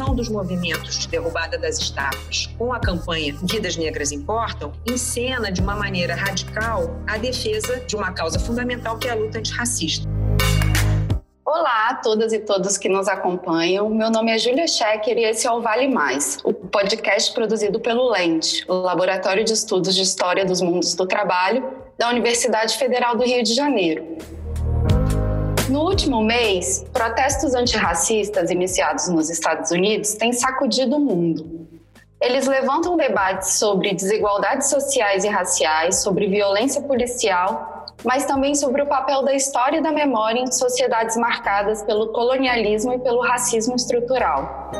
articulação dos movimentos de derrubada das estátuas com a campanha Vidas Negras Importam, encena de uma maneira radical a defesa de uma causa fundamental que é a luta antirracista. Olá a todas e todos que nos acompanham. Meu nome é Júlia Schecker e esse é o Vale Mais, o podcast produzido pelo LENT, o Laboratório de Estudos de História dos Mundos do Trabalho da Universidade Federal do Rio de Janeiro. No último mês, protestos antirracistas iniciados nos Estados Unidos têm sacudido o mundo. Eles levantam debates sobre desigualdades sociais e raciais, sobre violência policial mas também sobre o papel da história e da memória em sociedades marcadas pelo colonialismo e pelo racismo estrutural.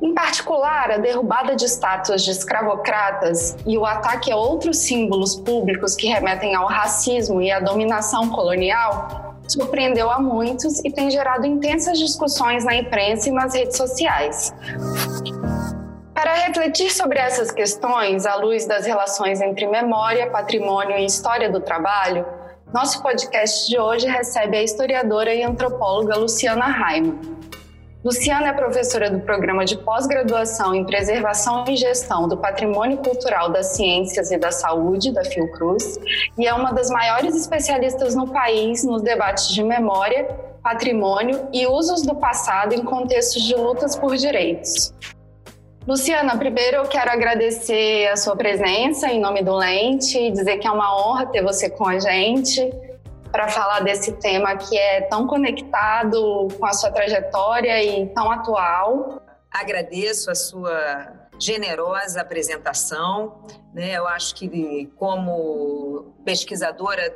Em particular, a derrubada de estátuas de escravocratas e o ataque a outros símbolos públicos que remetem ao racismo e à dominação colonial surpreendeu a muitos e tem gerado intensas discussões na imprensa e nas redes sociais. Para refletir sobre essas questões, à luz das relações entre memória, patrimônio e história do trabalho, nosso podcast de hoje recebe a historiadora e antropóloga Luciana Raimo. Luciana é professora do programa de pós-graduação em Preservação e Gestão do Patrimônio Cultural das Ciências e da Saúde, da Fiocruz, e é uma das maiores especialistas no país nos debates de memória, patrimônio e usos do passado em contextos de lutas por direitos. Luciana, primeiro eu quero agradecer a sua presença em nome do Lente e dizer que é uma honra ter você com a gente para falar desse tema que é tão conectado com a sua trajetória e tão atual. Agradeço a sua generosa apresentação. Né? Eu acho que, como pesquisadora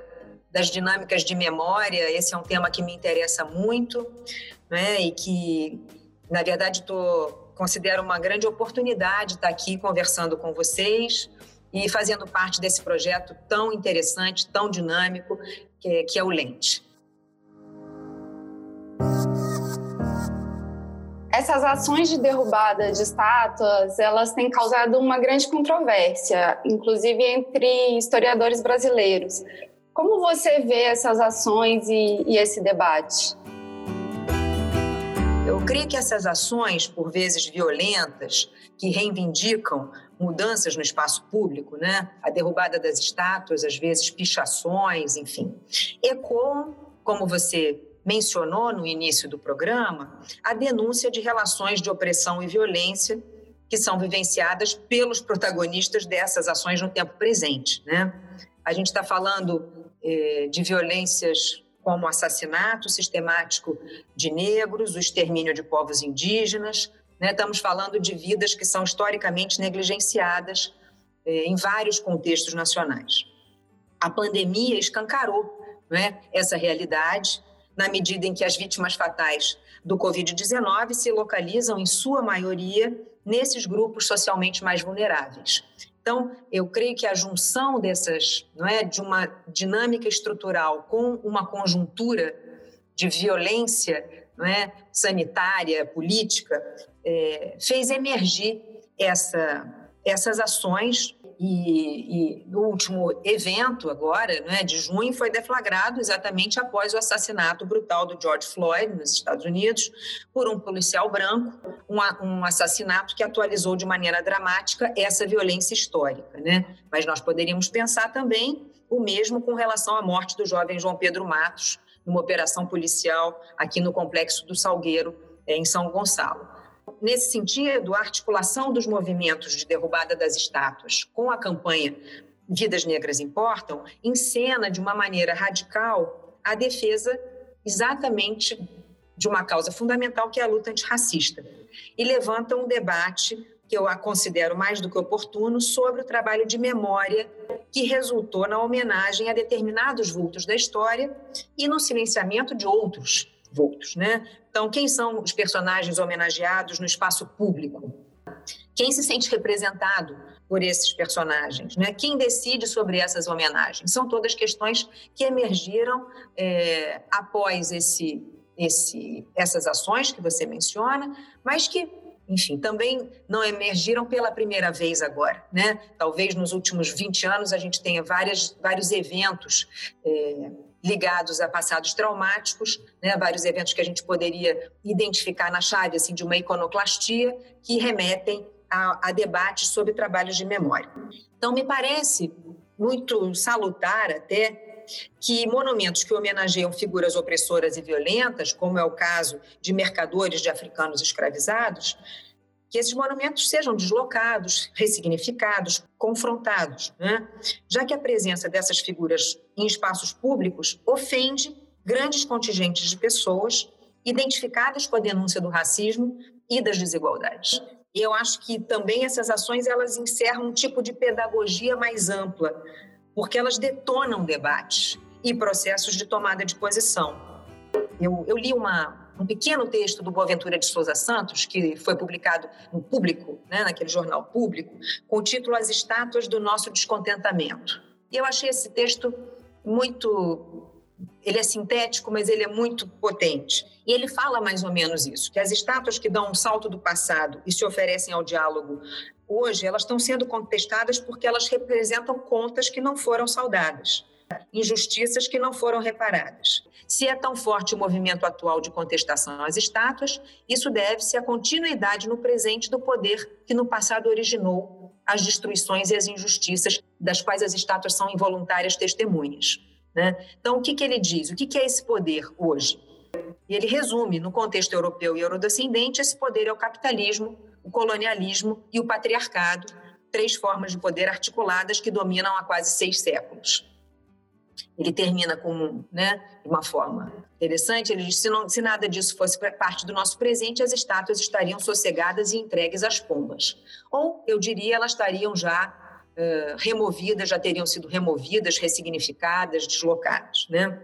das dinâmicas de memória, esse é um tema que me interessa muito né? e que, na verdade, estou considero uma grande oportunidade estar aqui conversando com vocês e fazendo parte desse projeto tão interessante, tão dinâmico, que é, que é o Lente. Essas ações de derrubada de estátuas, elas têm causado uma grande controvérsia, inclusive entre historiadores brasileiros. Como você vê essas ações e, e esse debate? Eu creio que essas ações, por vezes violentas, que reivindicam mudanças no espaço público, né? a derrubada das estátuas, às vezes pichações, enfim, ecoam, como você mencionou no início do programa, a denúncia de relações de opressão e violência que são vivenciadas pelos protagonistas dessas ações no tempo presente. Né? A gente está falando eh, de violências como assassinato sistemático de negros, o extermínio de povos indígenas. Né? Estamos falando de vidas que são historicamente negligenciadas eh, em vários contextos nacionais. A pandemia escancarou né, essa realidade, na medida em que as vítimas fatais do Covid-19 se localizam, em sua maioria, nesses grupos socialmente mais vulneráveis. Então, eu creio que a junção dessas, não é, de uma dinâmica estrutural com uma conjuntura de violência, não é, sanitária, política, é, fez emergir essa, essas ações e, e no último evento agora, né, de junho, foi deflagrado exatamente após o assassinato brutal do George Floyd nos Estados Unidos por um policial branco, um, um assassinato que atualizou de maneira dramática essa violência histórica. Né? Mas nós poderíamos pensar também o mesmo com relação à morte do jovem João Pedro Matos, numa operação policial aqui no Complexo do Salgueiro, em São Gonçalo. Nesse sentido, a articulação dos movimentos de derrubada das estátuas com a campanha Vidas Negras Importam encena de uma maneira radical a defesa exatamente de uma causa fundamental que é a luta antirracista e levanta um debate que eu considero mais do que oportuno sobre o trabalho de memória que resultou na homenagem a determinados vultos da história e no silenciamento de outros vultos, né? Então, quem são os personagens homenageados no espaço público? Quem se sente representado por esses personagens? Né? Quem decide sobre essas homenagens? São todas questões que emergiram é, após esse, esse, essas ações que você menciona, mas que, enfim, também não emergiram pela primeira vez agora. Né? Talvez nos últimos 20 anos a gente tenha várias, vários eventos. É, ligados a passados traumáticos, né, vários eventos que a gente poderia identificar na chave assim, de uma iconoclastia, que remetem a, a debates sobre trabalhos de memória. Então, me parece muito salutar até que monumentos que homenageiam figuras opressoras e violentas, como é o caso de mercadores de africanos escravizados, que esses monumentos sejam deslocados, ressignificados, confrontados, né? já que a presença dessas figuras em espaços públicos ofende grandes contingentes de pessoas identificadas com a denúncia do racismo e das desigualdades. E eu acho que também essas ações elas encerram um tipo de pedagogia mais ampla, porque elas detonam debates e processos de tomada de posição. Eu, eu li uma, um pequeno texto do Boaventura de Souza Santos, que foi publicado no Público, né, naquele jornal público, com o título As Estátuas do Nosso Descontentamento. E eu achei esse texto muito. Ele é sintético, mas ele é muito potente. E ele fala mais ou menos isso: que as estátuas que dão um salto do passado e se oferecem ao diálogo hoje, elas estão sendo contestadas porque elas representam contas que não foram saudadas, injustiças que não foram reparadas. Se é tão forte o movimento atual de contestação às estátuas, isso deve-se à continuidade no presente do poder que no passado originou as destruições e as injustiças das quais as estátuas são involuntárias testemunhas. Né? Então, o que, que ele diz? O que, que é esse poder hoje? E ele resume, no contexto europeu e eurodescendente, esse poder é o capitalismo, o colonialismo e o patriarcado, três formas de poder articuladas que dominam há quase seis séculos. Ele termina com né, uma forma interessante. Ele diz: se, não, se nada disso fosse parte do nosso presente, as estátuas estariam sossegadas e entregues às pombas. Ou, eu diria, elas estariam já uh, removidas, já teriam sido removidas, ressignificadas, deslocadas. Né?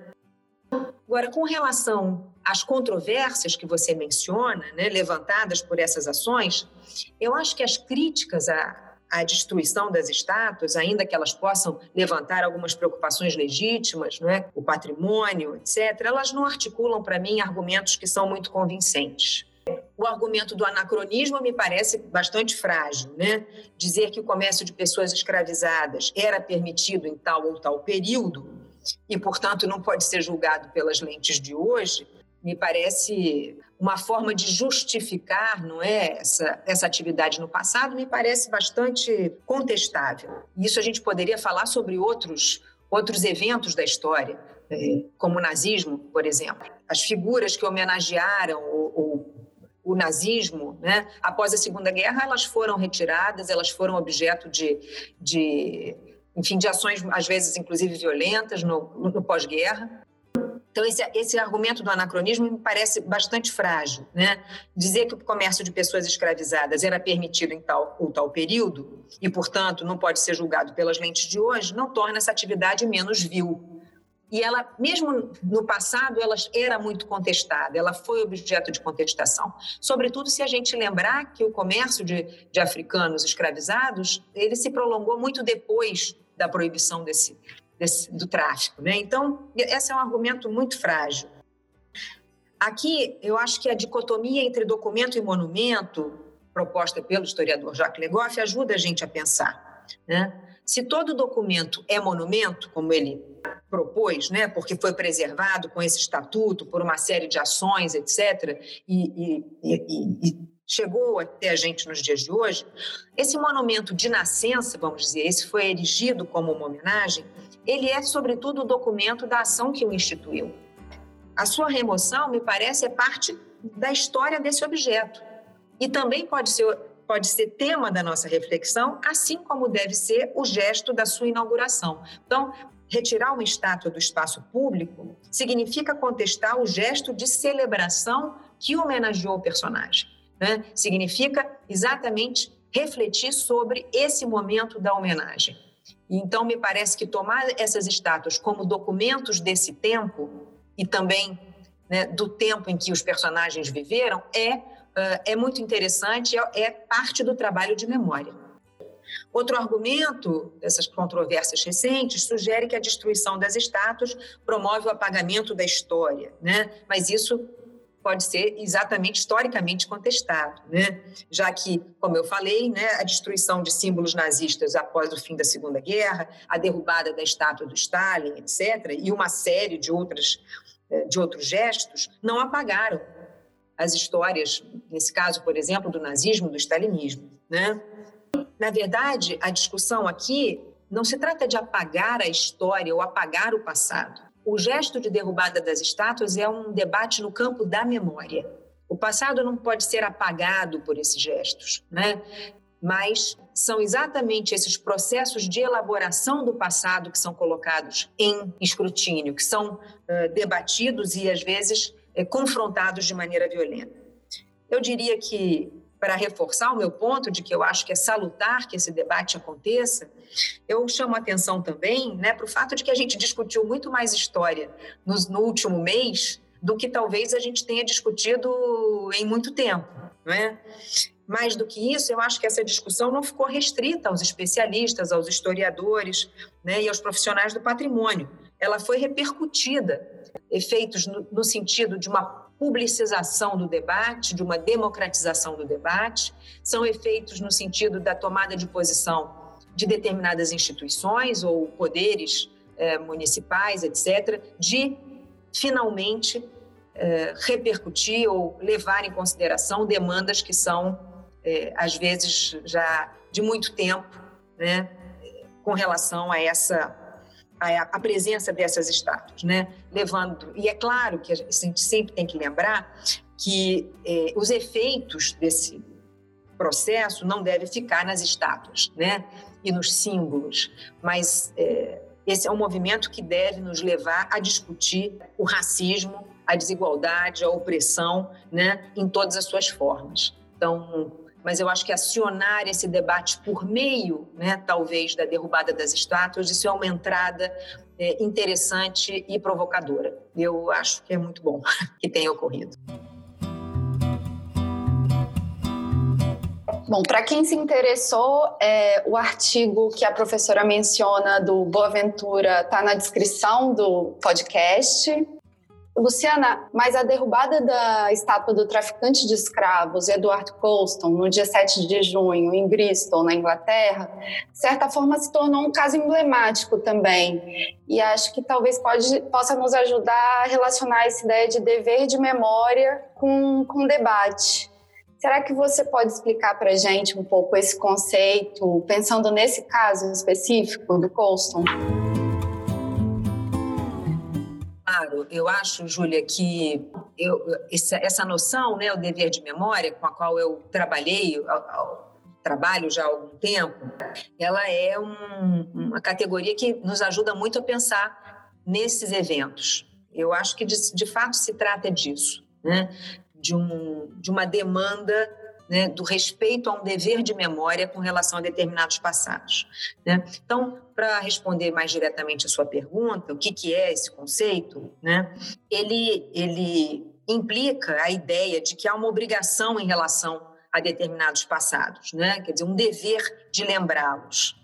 Agora, com relação às controvérsias que você menciona, né, levantadas por essas ações, eu acho que as críticas à, à destruição das estátuas, ainda que elas possam levantar algumas preocupações legítimas, não é? o patrimônio, etc., elas não articulam para mim argumentos que são muito convincentes. O argumento do anacronismo me parece bastante frágil, né? Dizer que o comércio de pessoas escravizadas era permitido em tal ou tal período e, portanto, não pode ser julgado pelas lentes de hoje, me parece uma forma de justificar não é essa, essa atividade no passado me parece bastante contestável isso a gente poderia falar sobre outros outros eventos da história é, como o nazismo por exemplo as figuras que homenagearam o, o, o nazismo né após a segunda guerra elas foram retiradas elas foram objeto de, de enfim, de ações, às vezes, inclusive violentas, no, no pós-guerra. Então, esse, esse argumento do anacronismo me parece bastante frágil. Né? Dizer que o comércio de pessoas escravizadas era permitido em tal ou tal período e, portanto, não pode ser julgado pelas lentes de hoje, não torna essa atividade menos vil. E ela, mesmo no passado, ela era muito contestada, ela foi objeto de contestação. Sobretudo se a gente lembrar que o comércio de, de africanos escravizados, ele se prolongou muito depois da proibição desse, desse, do tráfico. Né? Então, esse é um argumento muito frágil. Aqui, eu acho que a dicotomia entre documento e monumento, proposta pelo historiador Jacques Legoff, ajuda a gente a pensar. Né? Se todo documento é monumento, como ele propôs, né, porque foi preservado com esse estatuto por uma série de ações, etc., e, e, e, e chegou até a gente nos dias de hoje, esse monumento de nascença, vamos dizer, esse foi erigido como uma homenagem, ele é, sobretudo, o documento da ação que o instituiu. A sua remoção, me parece, é parte da história desse objeto. E também pode ser, pode ser tema da nossa reflexão, assim como deve ser o gesto da sua inauguração. Então, retirar uma estátua do espaço público significa contestar o gesto de celebração que homenageou o personagem. Né? Significa exatamente refletir sobre esse momento da homenagem. Então, me parece que tomar essas estátuas como documentos desse tempo e também né, do tempo em que os personagens viveram é, uh, é muito interessante, é, é parte do trabalho de memória. Outro argumento dessas controvérsias recentes sugere que a destruição das estátuas promove o apagamento da história, né? mas isso pode ser exatamente historicamente contestado, né? Já que, como eu falei, né, a destruição de símbolos nazistas após o fim da Segunda Guerra, a derrubada da estátua do Stalin, etc., e uma série de outras eh, de outros gestos não apagaram as histórias, nesse caso, por exemplo, do nazismo, do stalinismo, né? Na verdade, a discussão aqui não se trata de apagar a história ou apagar o passado. O gesto de derrubada das estátuas é um debate no campo da memória. O passado não pode ser apagado por esses gestos, né? Mas são exatamente esses processos de elaboração do passado que são colocados em escrutínio, que são uh, debatidos e às vezes uh, confrontados de maneira violenta. Eu diria que para reforçar o meu ponto de que eu acho que é salutar que esse debate aconteça, eu chamo a atenção também né, para o fato de que a gente discutiu muito mais história no, no, último mês do que talvez a gente tenha discutido em muito tempo. Não é? Mais do que isso, eu acho que essa discussão não ficou restrita aos especialistas, aos historiadores né, e aos profissionais do patrimônio. Ela foi repercutida, efeitos no, no sentido de uma publicização do debate, de uma democratização do debate, são efeitos no sentido da tomada de posição de determinadas instituições ou poderes eh, municipais, etc., de finalmente eh, repercutir ou levar em consideração demandas que são, eh, às vezes, já de muito tempo, né, com relação a essa a, a presença dessas estátuas, né? Levando e é claro que a gente sempre tem que lembrar que eh, os efeitos desse processo não devem ficar nas estátuas, né? E nos símbolos, mas eh, esse é um movimento que deve nos levar a discutir o racismo, a desigualdade, a opressão, né? Em todas as suas formas. Então mas eu acho que acionar esse debate por meio, né, talvez, da derrubada das estátuas, isso é uma entrada é, interessante e provocadora. Eu acho que é muito bom que tenha ocorrido. Bom, para quem se interessou, é, o artigo que a professora menciona do Boaventura está na descrição do podcast. Luciana, mas a derrubada da estátua do traficante de escravos Edward Colston no dia 7 de junho em Bristol, na Inglaterra, de certa forma se tornou um caso emblemático também. E acho que talvez pode, possa nos ajudar a relacionar essa ideia de dever de memória com, com debate. Será que você pode explicar para gente um pouco esse conceito, pensando nesse caso específico do Colston? Eu acho, Júlia, que eu, essa, essa noção, né, o dever de memória, com a qual eu trabalhei, ao, ao, trabalho já há algum tempo, ela é um, uma categoria que nos ajuda muito a pensar nesses eventos. Eu acho que de, de fato se trata disso, né? de, um, de uma demanda né, do respeito a um dever de memória com relação a determinados passados. Né? Então, para responder mais diretamente a sua pergunta, o que, que é esse conceito, né, ele, ele implica a ideia de que há uma obrigação em relação a determinados passados, né? quer dizer, um dever de lembrá-los.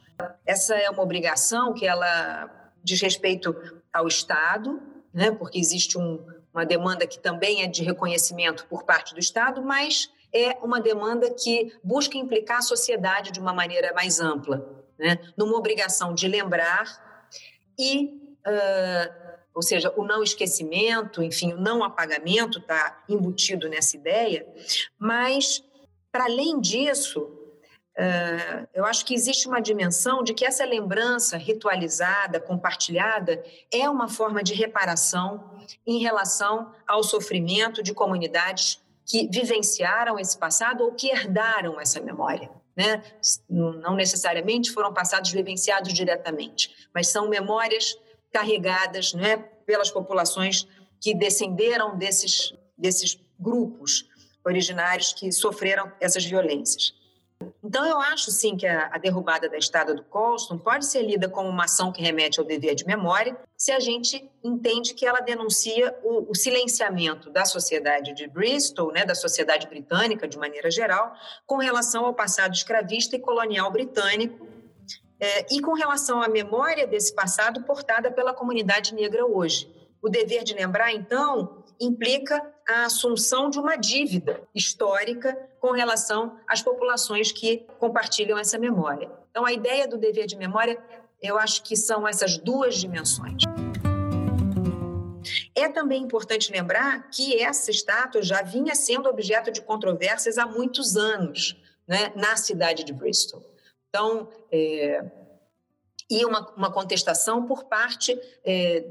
Essa é uma obrigação que ela diz respeito ao Estado, né? porque existe um, uma demanda que também é de reconhecimento por parte do Estado, mas é uma demanda que busca implicar a sociedade de uma maneira mais ampla, né? numa obrigação de lembrar e, uh, ou seja, o não esquecimento, enfim, o não apagamento está embutido nessa ideia, mas, para além disso, Uh, eu acho que existe uma dimensão de que essa lembrança ritualizada, compartilhada, é uma forma de reparação em relação ao sofrimento de comunidades que vivenciaram esse passado ou que herdaram essa memória. Né? Não necessariamente foram passados vivenciados diretamente, mas são memórias carregadas né, pelas populações que descenderam desses, desses grupos originários que sofreram essas violências. Então, eu acho sim que a, a derrubada da estada do Colston pode ser lida como uma ação que remete ao dever de memória, se a gente entende que ela denuncia o, o silenciamento da sociedade de Bristol, né, da sociedade britânica de maneira geral, com relação ao passado escravista e colonial britânico, é, e com relação à memória desse passado portada pela comunidade negra hoje. O dever de lembrar, então, implica a assunção de uma dívida histórica com relação às populações que compartilham essa memória. Então, a ideia do dever de memória, eu acho que são essas duas dimensões. É também importante lembrar que essa estátua já vinha sendo objeto de controvérsias há muitos anos né, na cidade de Bristol. Então, é, e uma, uma contestação por parte é,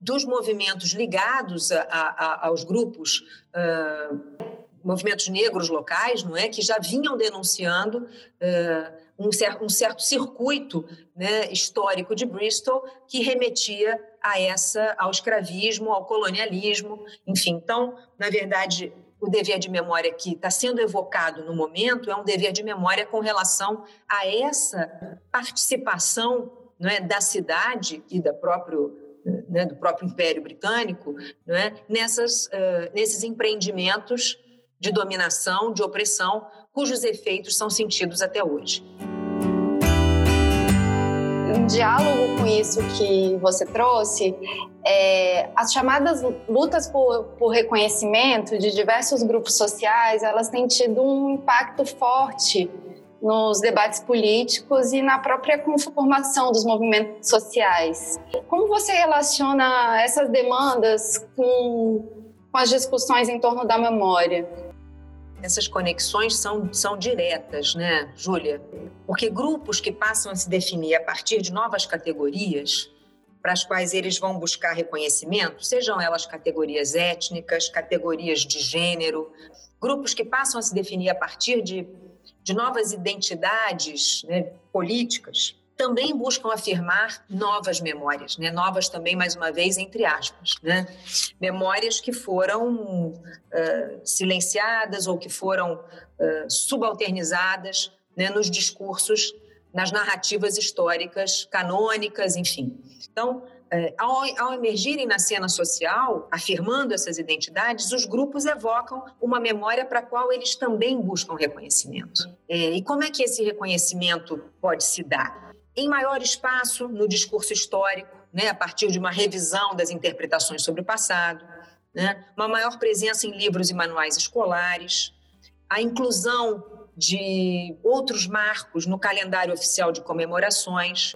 dos movimentos ligados a, a, aos grupos, uh, movimentos negros locais, não é, que já vinham denunciando uh, um, cer um, certo circuito né, histórico de Bristol que remetia a essa, ao escravismo, ao colonialismo, enfim. Então, na verdade, o dever de memória que está sendo evocado no momento é um dever de memória com relação a essa participação é, da cidade e da próprio, né, do próprio Império Britânico é, nessas, uh, nesses empreendimentos de dominação, de opressão, cujos efeitos são sentidos até hoje. Em diálogo com isso que você trouxe, é, as chamadas lutas por, por, reconhecimento de diversos grupos sociais, elas têm tido um impacto forte nos debates políticos e na própria conformação dos movimentos sociais. Como você relaciona essas demandas com, com as discussões em torno da memória? essas conexões são, são diretas, né, Júlia? Porque grupos que passam a se definir a partir de novas categorias, para as quais eles vão buscar reconhecimento, sejam elas categorias étnicas, categorias de gênero, grupos que passam a se definir a partir de, de novas identidades né, políticas, também buscam afirmar novas memórias, né? novas também, mais uma vez, entre aspas. Né? Memórias que foram uh, silenciadas ou que foram uh, subalternizadas né? nos discursos, nas narrativas históricas canônicas, enfim. Então, uh, ao, ao emergirem na cena social, afirmando essas identidades, os grupos evocam uma memória para a qual eles também buscam reconhecimento. É, e como é que esse reconhecimento pode se dar? em maior espaço no discurso histórico, né, a partir de uma revisão das interpretações sobre o passado, né, uma maior presença em livros e manuais escolares, a inclusão de outros marcos no calendário oficial de comemorações,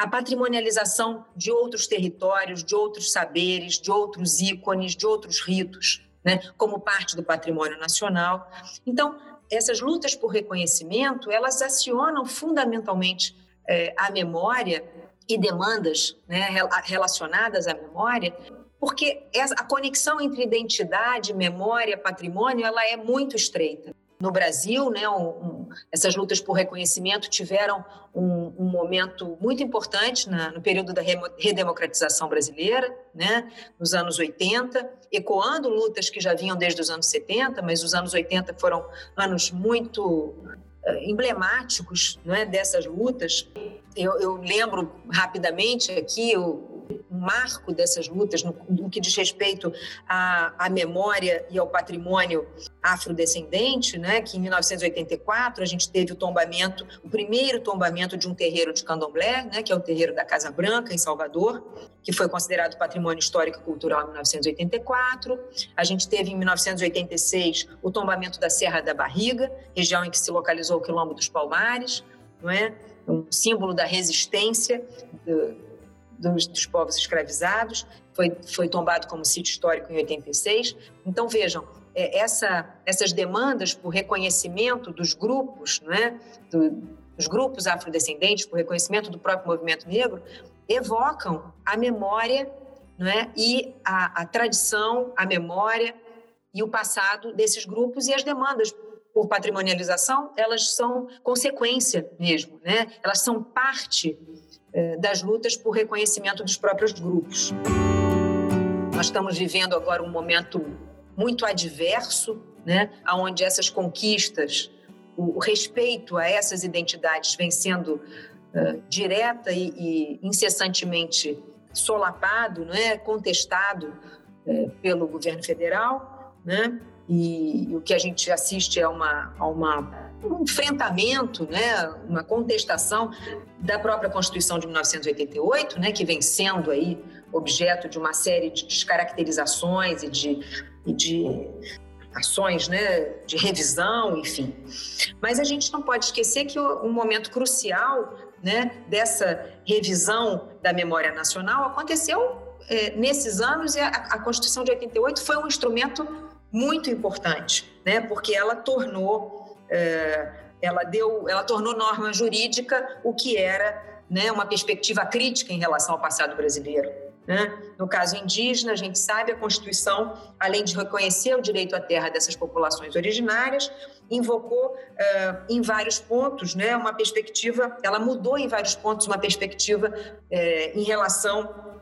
a patrimonialização de outros territórios, de outros saberes, de outros ícones, de outros ritos, né, como parte do patrimônio nacional. Então, essas lutas por reconhecimento, elas acionam fundamentalmente é, à memória e demandas né, relacionadas à memória, porque a conexão entre identidade, memória, patrimônio, ela é muito estreita. No Brasil, né, um, um, essas lutas por reconhecimento tiveram um, um momento muito importante na, no período da redemocratização brasileira, né, nos anos 80, ecoando lutas que já vinham desde os anos 70, mas os anos 80 foram anos muito eh, emblemáticos não é, dessas lutas. Eu, eu lembro rapidamente aqui o, marco dessas lutas no, no que diz respeito à, à, memória e ao patrimônio afrodescendente, né, que em 1984 a gente teve o tombamento, o primeiro tombamento de um terreiro de candomblé, né, que é o terreiro da Casa Branca, em Salvador, que foi considerado patrimônio histórico e cultural em 1984. A gente teve em 1986 o tombamento da Serra da Barriga, região em que se localizou o Quilombo dos Palmares, não é? um símbolo da resistência dos, dos, povos escravizados, foi, foi tombado como sítio histórico em 86. Então, vejam, é, essa, essas demandas por reconhecimento dos grupos, não é? Do, dos grupos afrodescendentes, por reconhecimento do próprio movimento negro, evocam a memória não é? e a, a tradição, a memória e o passado desses grupos e as demandas por patrimonialização, elas são consequência mesmo, né? Elas são parte das lutas por reconhecimento dos próprios grupos. Nós estamos vivendo agora um momento muito adverso, né? Onde essas conquistas, o, respeito a essas identidades vem sendo uh, direta e, e, incessantemente solapado, não é? Contestado uh, pelo governo federal, né? E, e o que a gente assiste é uma, uma um enfrentamento, né, uma contestação da própria Constituição de 1988, né, que vem sendo aí objeto de uma série de descaracterizações e de e de ações né, de revisão, enfim. Mas a gente não pode esquecer que um momento crucial né, dessa revisão da memória nacional aconteceu é, nesses anos e a, a Constituição de 88 foi um instrumento muito importante, né, porque ela tornou ela deu, ela tornou norma jurídica o que era né, uma perspectiva crítica em relação ao passado brasileiro. Né? No caso indígena, a gente sabe, a Constituição, além de reconhecer o direito à terra dessas populações originárias, invocou uh, em vários pontos né, uma perspectiva, ela mudou em vários pontos uma perspectiva uh, em relação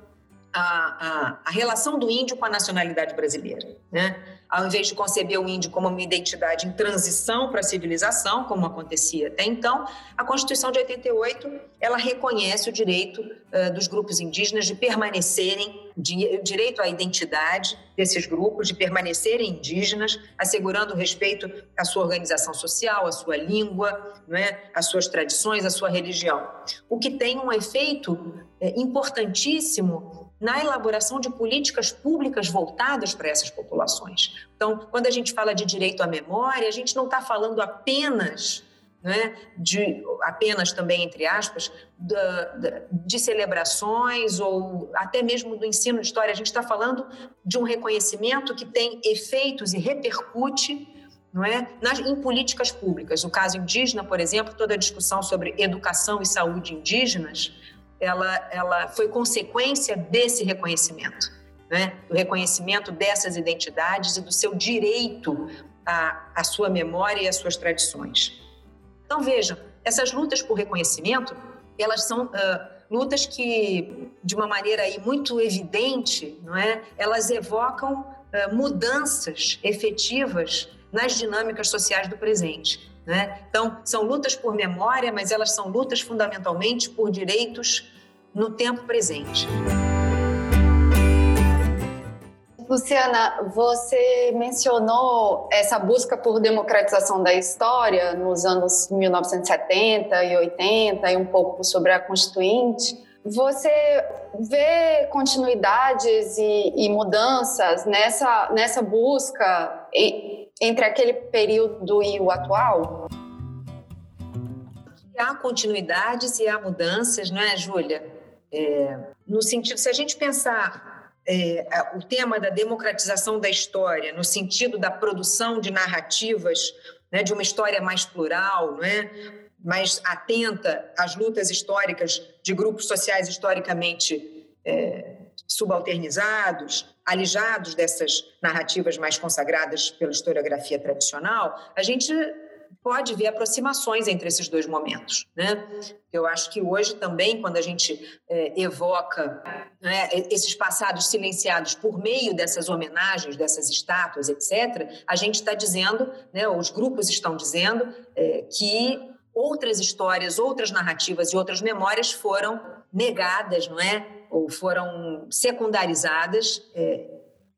a, a, a, relação do índio com a nacionalidade brasileira. Né? Ao invés de conceber o índio como uma identidade em transição para a civilização, como acontecia até então, a Constituição de 88 ela reconhece o direito uh, dos grupos indígenas de permanecerem, de, o direito à identidade desses grupos, de permanecerem indígenas, assegurando o respeito à sua organização social, à sua língua, né, às suas tradições, à sua religião. O que tem um efeito é, importantíssimo na elaboração de políticas públicas voltadas para essas populações. Então, quando a gente fala de direito à memória, a gente não está falando apenas né, de apenas também entre aspas de celebrações ou até mesmo do ensino de história a gente está falando de um reconhecimento que tem efeitos e repercute não é Nas, em políticas públicas o caso indígena por exemplo toda a discussão sobre educação e saúde indígenas ela, ela foi consequência desse reconhecimento, né? do reconhecimento dessas identidades e do seu direito à, à sua memória e às suas tradições. Então, vejam, essas lutas por reconhecimento, elas são uh, lutas que, de uma maneira aí muito evidente, não é? elas evocam uh, mudanças efetivas nas dinâmicas sociais do presente. Né? Então, são lutas por memória, mas elas são lutas fundamentalmente por direitos no tempo presente. Luciana, você mencionou essa busca por democratização da história nos anos 1970 e 80 e um pouco sobre a Constituinte. Você vê continuidades e, e mudanças nessa, nessa busca entre aquele período e o atual? Há continuidades e há mudanças, não é, Júlia? É, no sentido, se a gente pensar é, o tema da democratização da história, no sentido da produção de narrativas, né, de uma história mais plural, não é? mais atenta às lutas históricas de grupos sociais historicamente é, subalternizados, alijados dessas narrativas mais consagradas pela historiografia tradicional, a gente pode ver aproximações entre esses dois momentos. Né? Eu acho que hoje também, quando a gente é, evoca né, esses passados silenciados por meio dessas homenagens, dessas estátuas, etc., a gente está dizendo, né, os grupos estão dizendo, é, que outras histórias, outras narrativas e outras memórias foram negadas, não é? Ou foram secundarizadas é,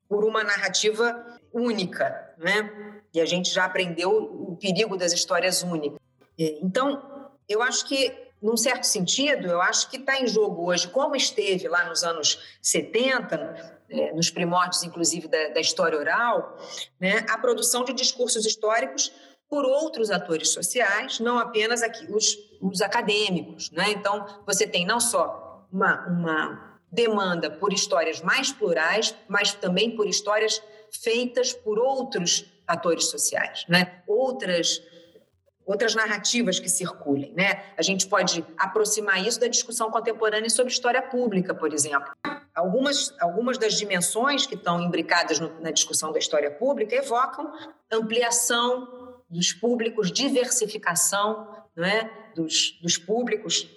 por uma narrativa única, né? E a gente já aprendeu o perigo das histórias únicas. É, então, eu acho que, num certo sentido, eu acho que está em jogo hoje, como esteve lá nos anos 70, é, nos primórdios, inclusive, da, da história oral, né, a produção de discursos históricos por outros atores sociais, não apenas aqui os, os acadêmicos. Né? Então, você tem não só uma, uma demanda por histórias mais plurais, mas também por histórias feitas por outros atores sociais, né? Outras outras narrativas que circulem, né? A gente pode aproximar isso da discussão contemporânea sobre história pública, por exemplo. Algumas, algumas das dimensões que estão imbricadas no, na discussão da história pública evocam ampliação dos públicos, diversificação não é? dos, dos públicos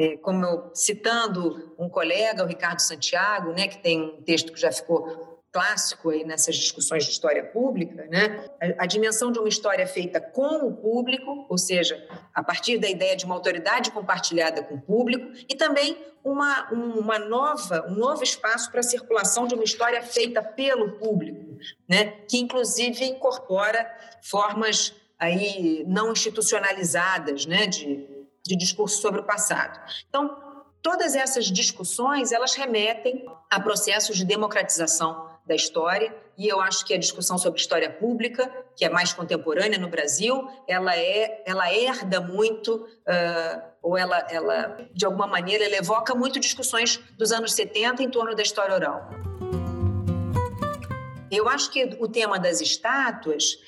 é, como eu, citando um colega, o Ricardo Santiago, né, que tem um texto que já ficou clássico aí nessas discussões de história pública, né? A, a, dimensão de uma história feita com o público, ou seja, a partir da ideia de uma autoridade compartilhada com o público, e também uma, uma nova, um novo espaço para a circulação de uma história feita pelo público, né? Que inclusive incorpora formas aí não institucionalizadas, né? De de discurso sobre o passado. Então, todas essas discussões, elas remetem a processos de democratização da história, e eu acho que a discussão sobre história pública, que é mais contemporânea no Brasil, ela é, ela herda muito, uh, ou ela, ela, de alguma maneira, ela evoca muito discussões dos anos 70 em torno da história oral. Eu acho que o tema das estátuas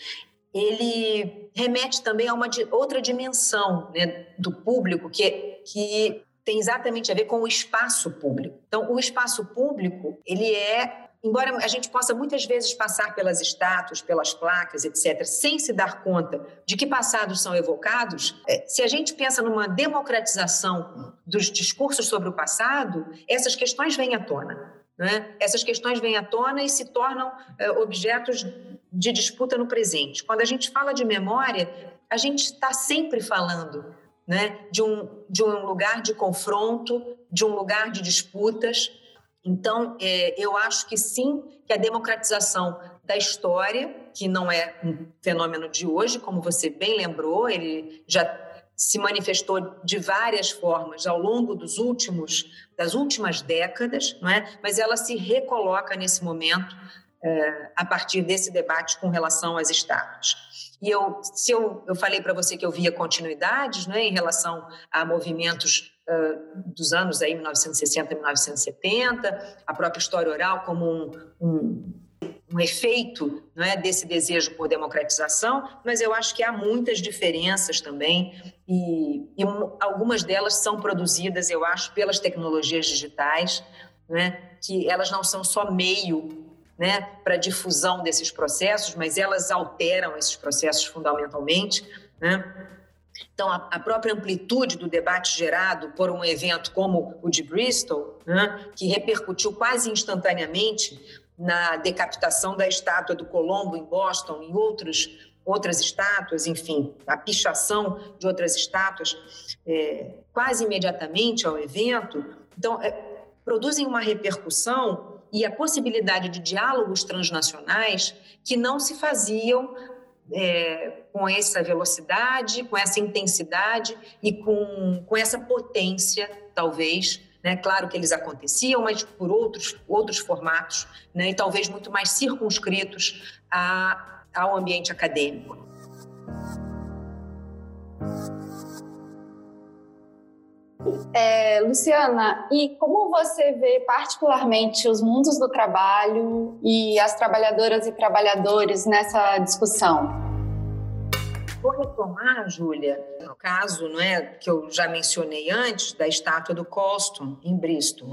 ele remete também a uma outra dimensão né, do público que, que tem exatamente a ver com o espaço público. Então, o espaço público ele é embora a gente possa muitas vezes passar pelas estátuas, pelas placas, etc., sem se dar conta de que passados são evocados, é, se a gente pensa numa democratização dos discursos sobre o passado, essas questões vêm à tona. Né? Essas questões vêm à tona e se tornam é, objetos de disputa no presente. Quando a gente fala de memória, a gente está sempre falando né, de, um, de um lugar de confronto, de um lugar de disputas. Então, é, eu acho que sim, que a democratização da história, que não é um fenômeno de hoje, como você bem lembrou, ele já se manifestou de várias formas ao longo dos últimos das últimas décadas, não é? Mas ela se recoloca nesse momento é, a partir desse debate com relação às estátuas. E eu, se eu, eu falei para você que eu via continuidades, é, em relação a movimentos dos anos aí 1960, 1970, a própria história oral como um, um um efeito não é, desse desejo por democratização, mas eu acho que há muitas diferenças também e, e algumas delas são produzidas, eu acho, pelas tecnologias digitais, né, que elas não são só meio né, para difusão desses processos, mas elas alteram esses processos fundamentalmente. Né? Então, a, a, própria amplitude do debate gerado por um evento como o de Bristol, né, que repercutiu quase instantaneamente na decapitação da estátua do Colombo em Boston e outros outras estátuas, enfim, a pichação de outras estátuas é, quase imediatamente ao evento. Então, é, produzem uma repercussão e a possibilidade de diálogos transnacionais que não se faziam é, com essa velocidade, com essa intensidade e com, com essa potência, talvez, né? Claro que eles aconteciam, mas por outros, outros formatos, né? e talvez muito mais circunscritos a, ao ambiente acadêmico. É, Luciana, e como você vê particularmente os mundos do trabalho e as trabalhadoras e trabalhadores nessa discussão? Vou retomar, Júlia, no caso não é, que eu já mencionei antes, da estátua do Colston, em Bristol.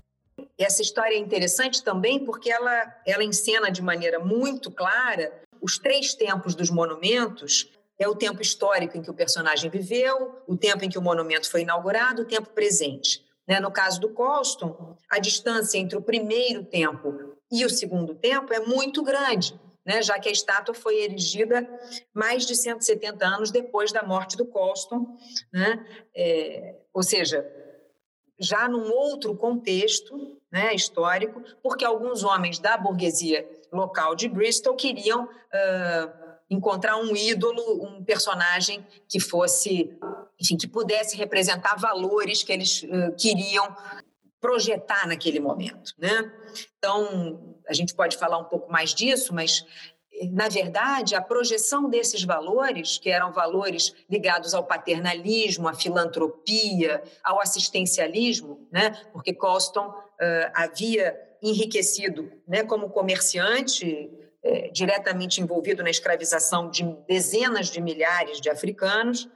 Essa história é interessante também porque ela, ela encena de maneira muito clara os três tempos dos monumentos é o tempo histórico em que o personagem viveu, o tempo em que o monumento foi inaugurado, o tempo presente. Né? No caso do Colston, a distância entre o primeiro tempo e o segundo tempo é muito grande né, já que a estátua foi erigida mais de 170 anos depois da morte do Colston, né, é, ou seja, já num outro contexto né, histórico, porque alguns homens da burguesia local de Bristol queriam uh, encontrar um ídolo, um personagem que fosse, enfim, que pudesse representar valores que eles uh, queriam projetar naquele momento, né? Então, a gente pode falar um pouco mais disso, mas na verdade, a projeção desses valores, que eram valores ligados ao paternalismo, à filantropia, ao assistencialismo, né? porque Colston uh, havia enriquecido né, como comerciante, é, diretamente envolvido na escravização de dezenas de milhares de africanos,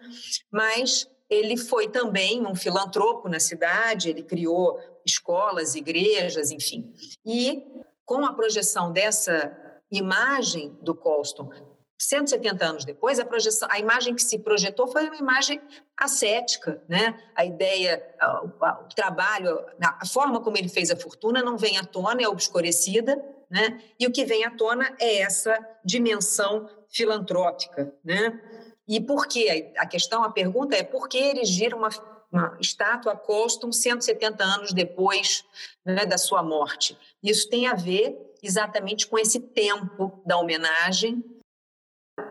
mas ele foi também um filantropo na cidade, ele criou escolas, igrejas, enfim. E com a projeção dessa imagem do Colston 170 anos depois, a projeção, a imagem que se projetou foi uma imagem ascética, né? A ideia, o, trabalho, a forma como ele fez a fortuna não vem à tona, é obscurecida, né? E o que vem à tona é essa dimensão filantrópica, né? E por quê? A questão, a pergunta é por que erigir uma, uma estátua Colston 170 anos depois né, da sua morte? Isso tem a ver exatamente com esse tempo da homenagem.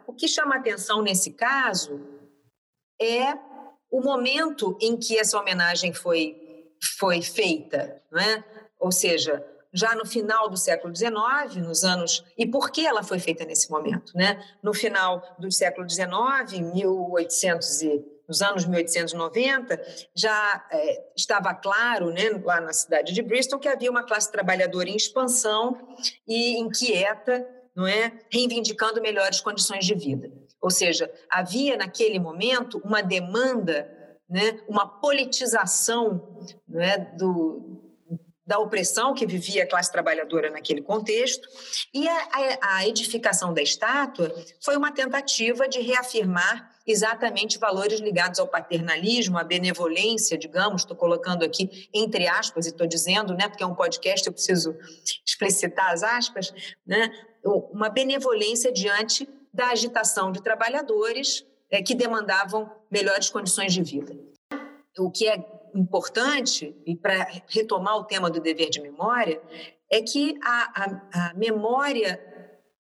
O que chama atenção nesse caso é o momento em que essa homenagem foi, foi feita, né? ou seja, já no final do século XIX, nos anos. E por que ela foi feita nesse momento? Né? No final do século XIX, 1800 e, nos anos 1890, já é, estava claro, né, lá na cidade de Bristol, que havia uma classe trabalhadora em expansão e inquieta, não é, reivindicando melhores condições de vida. Ou seja, havia naquele momento uma demanda, né, uma politização né, do, da opressão que vivia a classe trabalhadora naquele contexto, e a, a, edificação da estátua foi uma tentativa de reafirmar exatamente valores ligados ao paternalismo, à benevolência, digamos, estou colocando aqui entre aspas e estou dizendo, né, porque é um podcast, eu preciso explicitar as aspas, né, uma benevolência diante da agitação de trabalhadores é, que demandavam melhores condições de vida. O que é importante, e para retomar o tema do dever de memória, é que a, a, a memória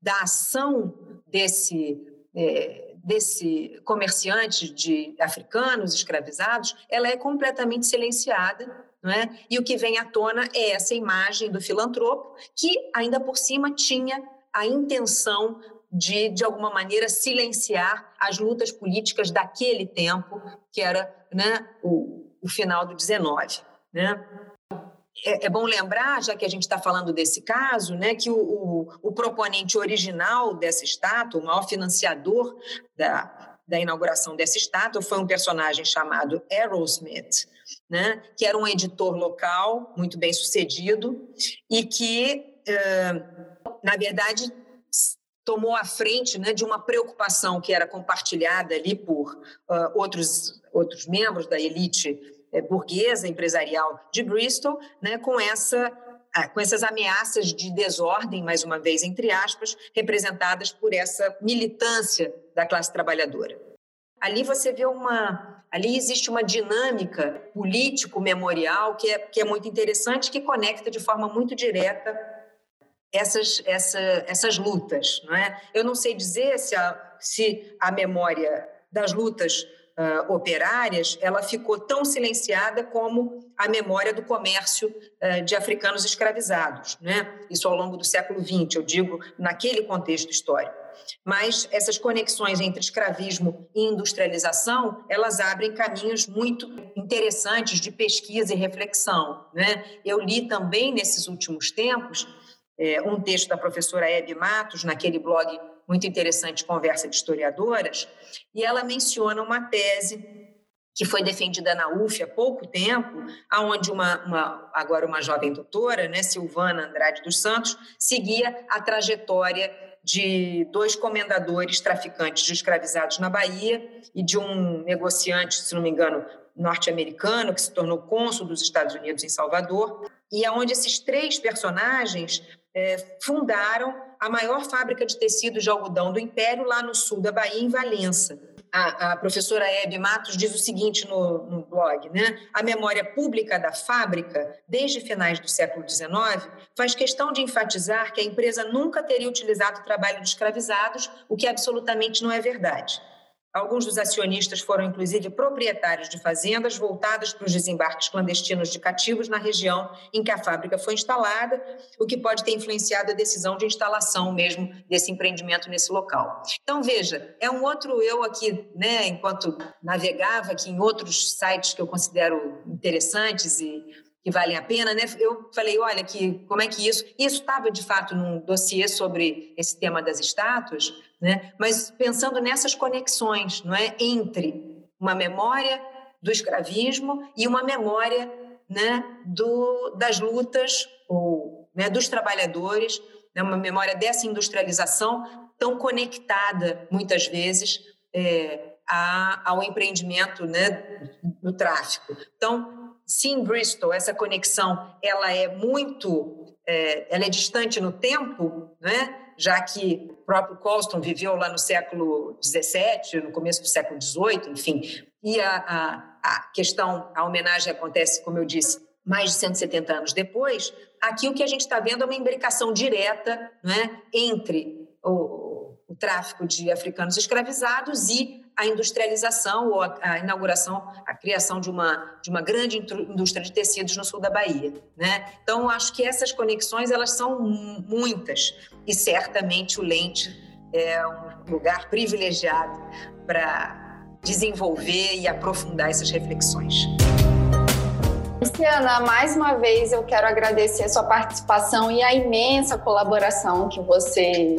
da ação desse, é, desse comerciante de africanos escravizados, ela é completamente silenciada é? E o que vem à tona é essa imagem do filantropo, que ainda por cima tinha a intenção de, de alguma maneira, silenciar as lutas políticas daquele tempo, que era né, o, o final do 19. Né? É, é, bom lembrar, já que a gente está falando desse caso, né, que o, o, o, proponente original dessa estátua, o maior financiador da, da inauguração dessa estátua, foi um personagem chamado Aerosmith, né, que era um editor local muito bem sucedido e que, na verdade, tomou a frente né, de uma preocupação que era compartilhada ali por uh, outros, outros membros da elite burguesa empresarial de Bristol, né, com essa com essas ameaças de desordem, mais uma vez entre aspas, representadas por essa militância da classe trabalhadora. Ali você vê uma, ali existe uma dinâmica político-memorial que é, que é muito interessante, que conecta de forma muito direta essas, essa, essas lutas. Não é? Eu não sei dizer se a, se a memória das lutas uh, operárias, ela ficou tão silenciada como a memória do comércio uh, de africanos escravizados, né? Isso ao longo do século XX, eu digo, naquele contexto histórico. Mas essas conexões entre escravismo e industrialização, elas abrem caminhos muito interessantes de pesquisa e reflexão, né? Eu li também nesses últimos tempos é, um texto da professora Hebe Matos, naquele blog muito interessante, Conversa de Historiadoras, e ela menciona uma tese que foi defendida na UF há pouco tempo, aonde uma, uma, agora uma jovem doutora, né, Silvana Andrade dos Santos, seguia a trajetória de dois comendadores traficantes de escravizados na Bahia e de um negociante, se não me engano, norte-americano que se tornou cônsul dos Estados Unidos em Salvador, e aonde esses três personagens é, fundaram a maior fábrica de tecidos de algodão do Império, lá no sul da Bahia, em Valença. A, a professora Hebe Matos diz o seguinte no, no, blog, né? A memória pública da fábrica, desde finais do século XIX, faz questão de enfatizar que a empresa nunca teria utilizado o trabalho de escravizados, o que absolutamente não é verdade. Alguns dos acionistas foram, inclusive, proprietários de fazendas voltadas para os desembarques clandestinos de cativos na região em que a fábrica foi instalada, o que pode ter influenciado a decisão de instalação mesmo desse empreendimento nesse local. Então, veja, é um outro eu aqui, né, enquanto navegava aqui em outros sites que eu considero interessantes e que valem a pena, né? Eu falei, olha, que como é que isso? Isso estava de fato num dossiê sobre esse tema das estátuas, né? Mas pensando nessas conexões, não é, entre uma memória do escravismo e uma memória, né, do, das lutas ou né, dos trabalhadores, né, uma memória dessa industrialização tão conectada muitas vezes é, a, ao empreendimento, né, do tráfico. Então se em Bristol essa conexão ela é muito, é, ela é distante no tempo, né? já que o próprio Colston viveu lá no século XVII, no começo do século XVIII, enfim, e a, a, a questão, a homenagem acontece, como eu disse, mais de 170 anos depois, aqui o que a gente está vendo é uma imbricação direta né, entre o, o tráfico de africanos escravizados e a industrialização ou a, a, inauguração, a criação de uma, de uma grande indústria de tecidos no sul da Bahia. Né? Então, acho que essas conexões elas são muitas e certamente o Lente é um lugar privilegiado para desenvolver e aprofundar essas reflexões. Luciana, mais uma vez eu quero agradecer a sua participação e a imensa colaboração que você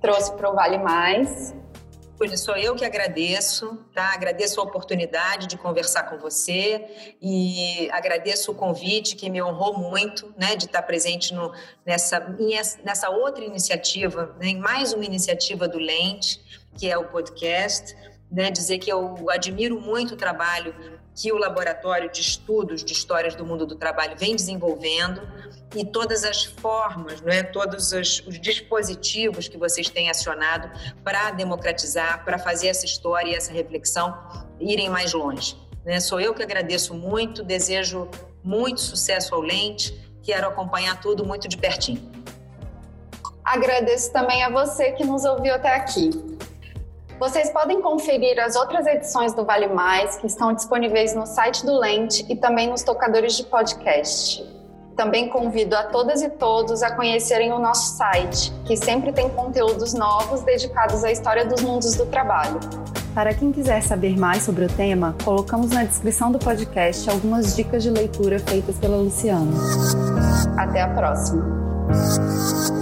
trouxe para o Vale Mais. Sou eu que agradeço, tá? Agradeço a oportunidade de conversar com você e agradeço o convite que me honrou muito, né, de estar presente no, nessa, nessa outra iniciativa, né, em mais uma iniciativa do Lente, que é o podcast, né, dizer que eu admiro muito o trabalho que o Laboratório de Estudos de Histórias do Mundo do Trabalho vem desenvolvendo e todas as formas, não é? todos os, os dispositivos que vocês têm acionado para democratizar, para fazer essa história e essa reflexão irem mais longe. Né? Sou eu que agradeço muito, desejo muito sucesso ao Lente, quero acompanhar tudo muito de pertinho. Agradeço também a você que nos ouviu até aqui. Vocês podem conferir as outras edições do Vale Mais, que estão disponíveis no site do Lente e também nos tocadores de podcast. Também convido a todas e todos a conhecerem o nosso site, que sempre tem conteúdos novos dedicados à história dos mundos do trabalho. Para quem quiser saber mais sobre o tema, colocamos na descrição do podcast algumas dicas de leitura feitas pela Luciana. Até a próxima!